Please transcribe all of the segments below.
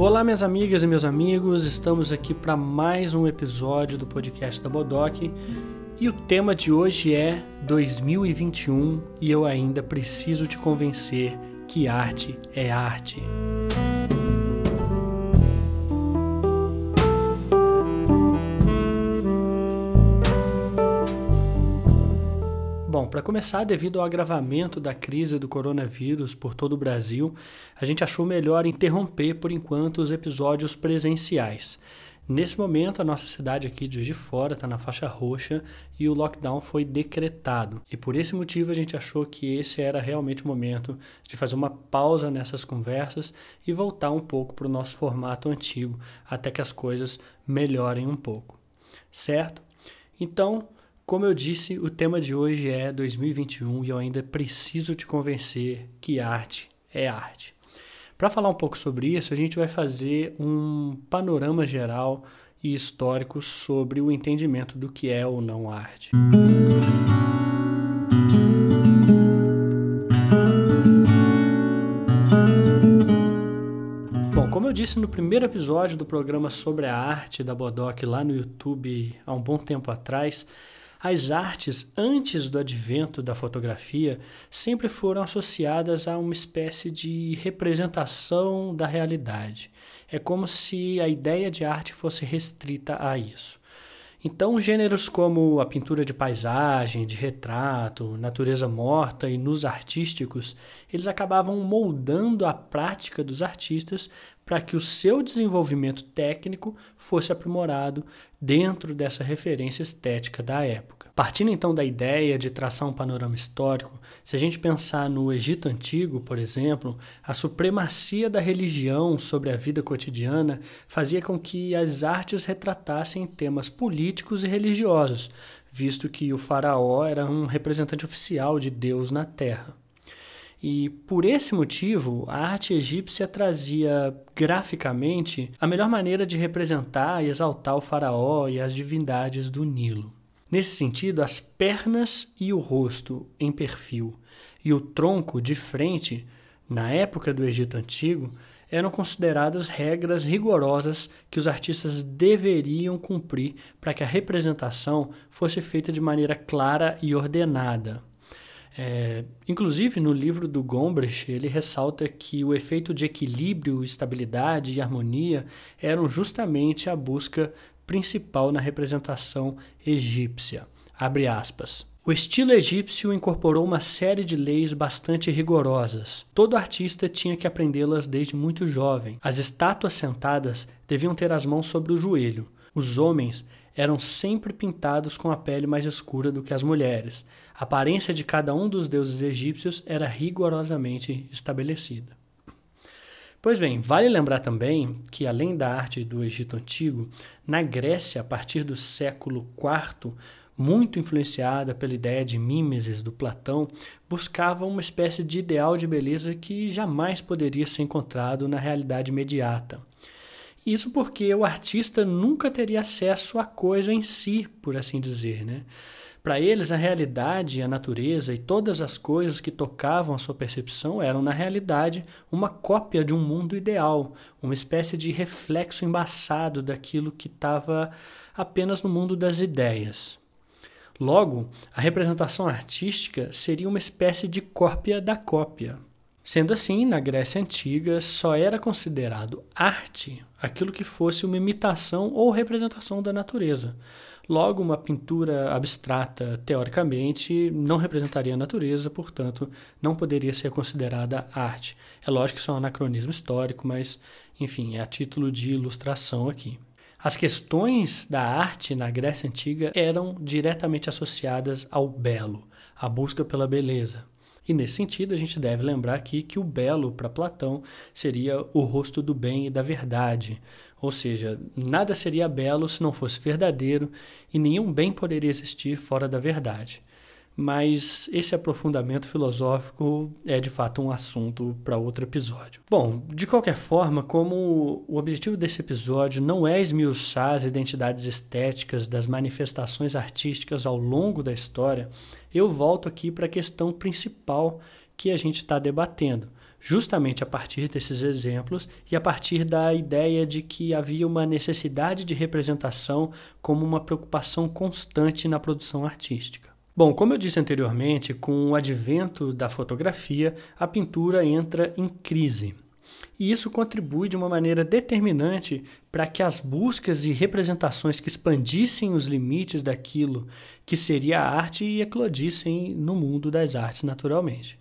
Olá, minhas amigas e meus amigos, estamos aqui para mais um episódio do podcast da Bodoc e o tema de hoje é 2021 e eu ainda preciso te convencer que arte é arte. Para começar, devido ao agravamento da crise do coronavírus por todo o Brasil, a gente achou melhor interromper por enquanto os episódios presenciais. Nesse momento, a nossa cidade aqui de de Fora está na faixa roxa e o lockdown foi decretado. E por esse motivo a gente achou que esse era realmente o momento de fazer uma pausa nessas conversas e voltar um pouco para o nosso formato antigo, até que as coisas melhorem um pouco. Certo? Então, como eu disse, o tema de hoje é 2021 e eu ainda preciso te convencer que arte é arte. Para falar um pouco sobre isso, a gente vai fazer um panorama geral e histórico sobre o entendimento do que é ou não arte. Bom, como eu disse no primeiro episódio do programa sobre a arte da Bodoc lá no YouTube há um bom tempo atrás, as artes, antes do advento da fotografia, sempre foram associadas a uma espécie de representação da realidade. É como se a ideia de arte fosse restrita a isso. Então, gêneros como a pintura de paisagem, de retrato, natureza morta e nus artísticos, eles acabavam moldando a prática dos artistas para que o seu desenvolvimento técnico fosse aprimorado dentro dessa referência estética da época. Partindo então da ideia de traçar um panorama histórico, se a gente pensar no Egito Antigo, por exemplo, a supremacia da religião sobre a vida cotidiana fazia com que as artes retratassem temas políticos e religiosos, visto que o faraó era um representante oficial de Deus na terra. E por esse motivo, a arte egípcia trazia graficamente a melhor maneira de representar e exaltar o faraó e as divindades do Nilo. Nesse sentido, as pernas e o rosto em perfil e o tronco de frente, na época do Egito Antigo, eram consideradas regras rigorosas que os artistas deveriam cumprir para que a representação fosse feita de maneira clara e ordenada. É, inclusive, no livro do Gombrich, ele ressalta que o efeito de equilíbrio, estabilidade e harmonia eram justamente a busca principal na representação egípcia. Abre aspas. O estilo egípcio incorporou uma série de leis bastante rigorosas. Todo artista tinha que aprendê-las desde muito jovem. As estátuas sentadas deviam ter as mãos sobre o joelho. Os homens eram sempre pintados com a pele mais escura do que as mulheres. A aparência de cada um dos deuses egípcios era rigorosamente estabelecida. Pois bem, vale lembrar também que, além da arte do Egito Antigo, na Grécia, a partir do século IV, muito influenciada pela ideia de mimesis do Platão, buscava uma espécie de ideal de beleza que jamais poderia ser encontrado na realidade imediata. Isso porque o artista nunca teria acesso à coisa em si, por assim dizer, né? Para eles, a realidade, a natureza e todas as coisas que tocavam a sua percepção eram, na realidade, uma cópia de um mundo ideal, uma espécie de reflexo embaçado daquilo que estava apenas no mundo das ideias. Logo, a representação artística seria uma espécie de cópia da cópia. Sendo assim, na Grécia Antiga só era considerado arte aquilo que fosse uma imitação ou representação da natureza. Logo, uma pintura abstrata, teoricamente, não representaria a natureza, portanto, não poderia ser considerada arte. É lógico que isso é um anacronismo histórico, mas, enfim, é a título de ilustração aqui. As questões da arte na Grécia Antiga eram diretamente associadas ao belo, à busca pela beleza. E nesse sentido, a gente deve lembrar aqui que o belo para Platão seria o rosto do bem e da verdade. Ou seja, nada seria belo se não fosse verdadeiro e nenhum bem poderia existir fora da verdade. Mas esse aprofundamento filosófico é de fato um assunto para outro episódio. Bom, de qualquer forma, como o objetivo desse episódio não é esmiuçar as identidades estéticas das manifestações artísticas ao longo da história, eu volto aqui para a questão principal que a gente está debatendo. justamente a partir desses exemplos e a partir da ideia de que havia uma necessidade de representação como uma preocupação constante na produção artística. Bom, como eu disse anteriormente, com o advento da fotografia, a pintura entra em crise. E isso contribui de uma maneira determinante para que as buscas e representações que expandissem os limites daquilo que seria a arte eclodissem no mundo das artes naturalmente.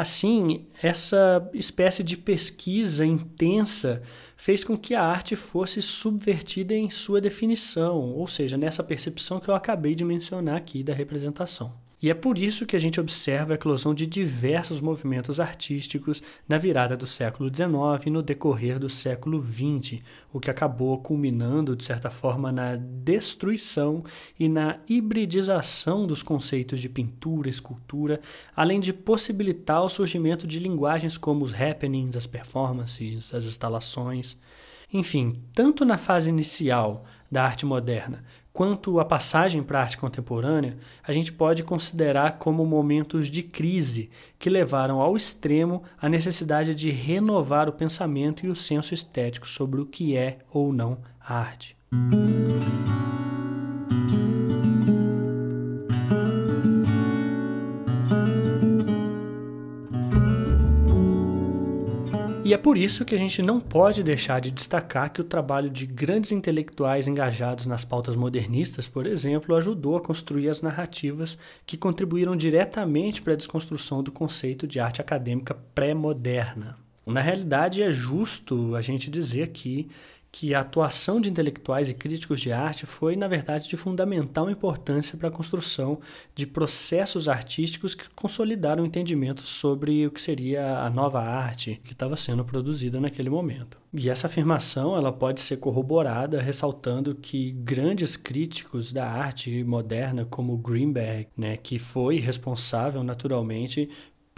Assim, essa espécie de pesquisa intensa fez com que a arte fosse subvertida em sua definição, ou seja, nessa percepção que eu acabei de mencionar aqui da representação. E é por isso que a gente observa a eclosão de diversos movimentos artísticos na virada do século XIX e no decorrer do século XX, o que acabou culminando, de certa forma, na destruição e na hibridização dos conceitos de pintura, escultura, além de possibilitar o surgimento de linguagens como os happenings, as performances, as instalações. Enfim, tanto na fase inicial da arte moderna quanto à passagem para a arte contemporânea, a gente pode considerar como momentos de crise que levaram ao extremo a necessidade de renovar o pensamento e o senso estético sobre o que é ou não arte. E é por isso que a gente não pode deixar de destacar que o trabalho de grandes intelectuais engajados nas pautas modernistas, por exemplo, ajudou a construir as narrativas que contribuíram diretamente para a desconstrução do conceito de arte acadêmica pré-moderna. Na realidade, é justo a gente dizer aqui que a atuação de intelectuais e críticos de arte foi, na verdade, de fundamental importância para a construção de processos artísticos que consolidaram o entendimento sobre o que seria a nova arte que estava sendo produzida naquele momento. E essa afirmação ela pode ser corroborada ressaltando que grandes críticos da arte moderna, como Greenberg, né, que foi responsável naturalmente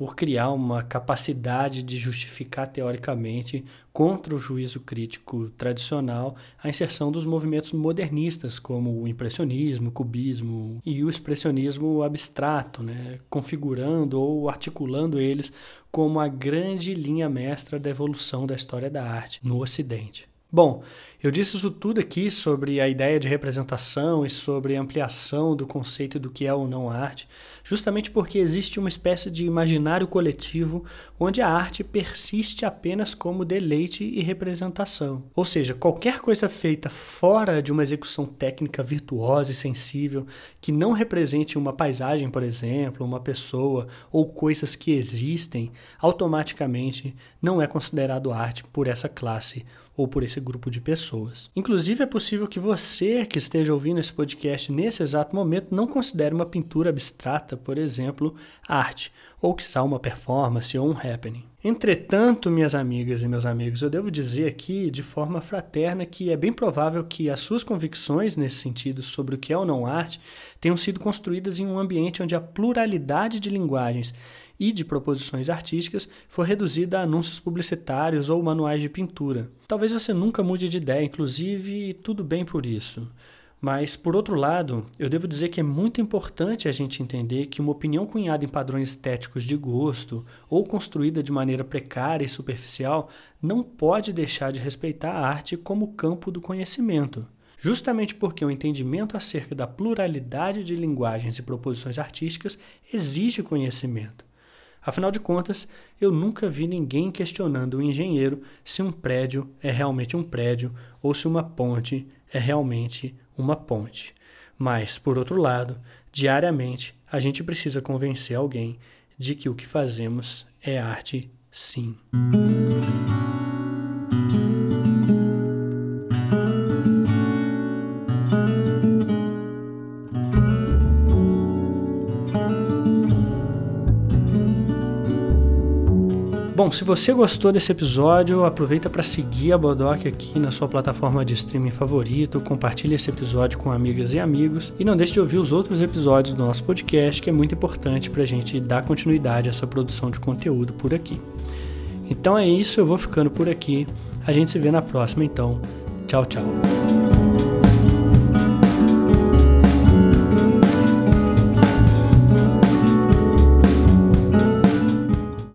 por criar uma capacidade de justificar teoricamente contra o juízo crítico tradicional a inserção dos movimentos modernistas, como o impressionismo, o cubismo e o expressionismo abstrato, né? configurando ou articulando eles como a grande linha mestra da evolução da história da arte no Ocidente. Bom, eu disse isso tudo aqui sobre a ideia de representação e sobre a ampliação do conceito do que é ou não arte, justamente porque existe uma espécie de imaginário coletivo onde a arte persiste apenas como deleite e representação. Ou seja, qualquer coisa feita fora de uma execução técnica virtuosa e sensível, que não represente uma paisagem, por exemplo, uma pessoa ou coisas que existem, automaticamente não é considerado arte por essa classe ou por esse grupo de pessoas. Inclusive, é possível que você que esteja ouvindo esse podcast nesse exato momento não considere uma pintura abstrata, por exemplo, arte, ou que uma performance ou um happening. Entretanto, minhas amigas e meus amigos, eu devo dizer aqui de forma fraterna que é bem provável que as suas convicções nesse sentido sobre o que é ou não arte tenham sido construídas em um ambiente onde a pluralidade de linguagens e de proposições artísticas for reduzida a anúncios publicitários ou manuais de pintura. Talvez você nunca mude de ideia, inclusive, tudo bem por isso. Mas, por outro lado, eu devo dizer que é muito importante a gente entender que uma opinião cunhada em padrões estéticos de gosto ou construída de maneira precária e superficial não pode deixar de respeitar a arte como campo do conhecimento. Justamente porque o entendimento acerca da pluralidade de linguagens e proposições artísticas exige conhecimento. Afinal de contas, eu nunca vi ninguém questionando o engenheiro se um prédio é realmente um prédio ou se uma ponte é realmente uma ponte. Mas, por outro lado, diariamente a gente precisa convencer alguém de que o que fazemos é arte, sim. Bom, se você gostou desse episódio, aproveita para seguir a Bodoc aqui na sua plataforma de streaming favorito, compartilhe esse episódio com amigas e amigos e não deixe de ouvir os outros episódios do nosso podcast, que é muito importante para a gente dar continuidade a essa produção de conteúdo por aqui. Então é isso, eu vou ficando por aqui. A gente se vê na próxima, então. Tchau, tchau.